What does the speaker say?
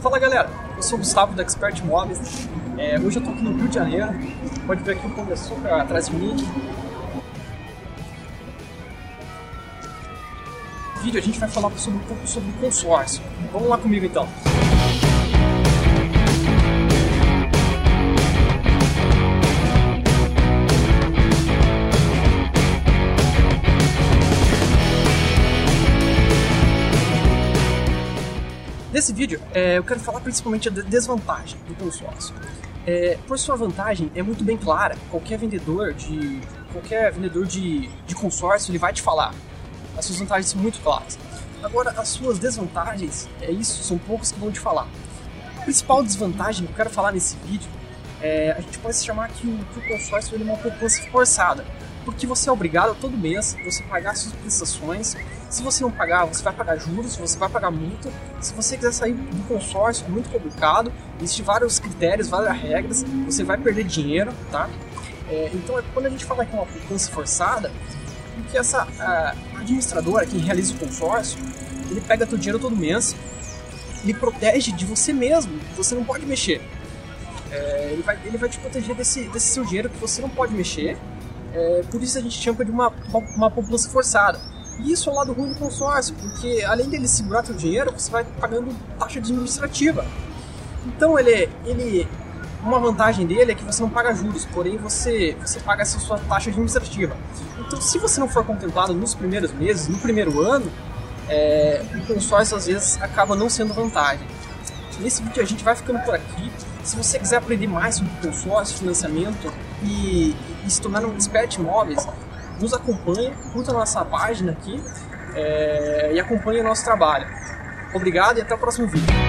Fala galera, eu sou o Gustavo da Expert Móveis. É, hoje eu tô aqui no Rio de Janeiro. Pode ver aqui o Açúcar atrás de mim. No vídeo a gente vai falar sobre, um pouco sobre consórcio. Vamos lá comigo então. Nesse vídeo, é, eu quero falar principalmente da desvantagem do consórcio. É, por sua vantagem, é muito bem clara. Qualquer vendedor de qualquer vendedor de, de consórcio ele vai te falar. As suas vantagens são muito claras. Agora, as suas desvantagens, é isso, são poucos que vão te falar. A principal desvantagem que eu quero falar nesse vídeo é a gente pode chamar que o, que o consórcio ele é uma poupança forçada porque você é obrigado a todo mês você pagar suas prestações. Se você não pagar, você vai pagar juros, você vai pagar multa. Se você quiser sair do consórcio, é muito complicado. Existem vários critérios, várias regras. Você vai perder dinheiro, tá? É, então, é quando a gente fala que é uma poupança forçada, porque essa administradora, quem realiza o consórcio, ele pega teu dinheiro todo mês, ele protege de você mesmo. Você não pode mexer. É, ele, vai, ele vai te proteger desse, desse seu dinheiro que você não pode mexer é, por isso a gente chama de uma, uma, uma poupança forçada. E isso é o lado ruim do consórcio, porque além dele segurar seu dinheiro, você vai pagando taxa administrativa. Então ele, ele uma vantagem dele é que você não paga juros, porém você, você paga essa sua taxa administrativa. Então se você não for contemplado nos primeiros meses, no primeiro ano, é, o consórcio às vezes acaba não sendo vantagem. Nesse vídeo a gente vai ficando por aqui. Se você quiser aprender mais sobre consórcio, financiamento e, e se tornar um expert em imóveis, nos acompanhe, curta nossa página aqui é, e acompanhe o nosso trabalho. Obrigado e até o próximo vídeo.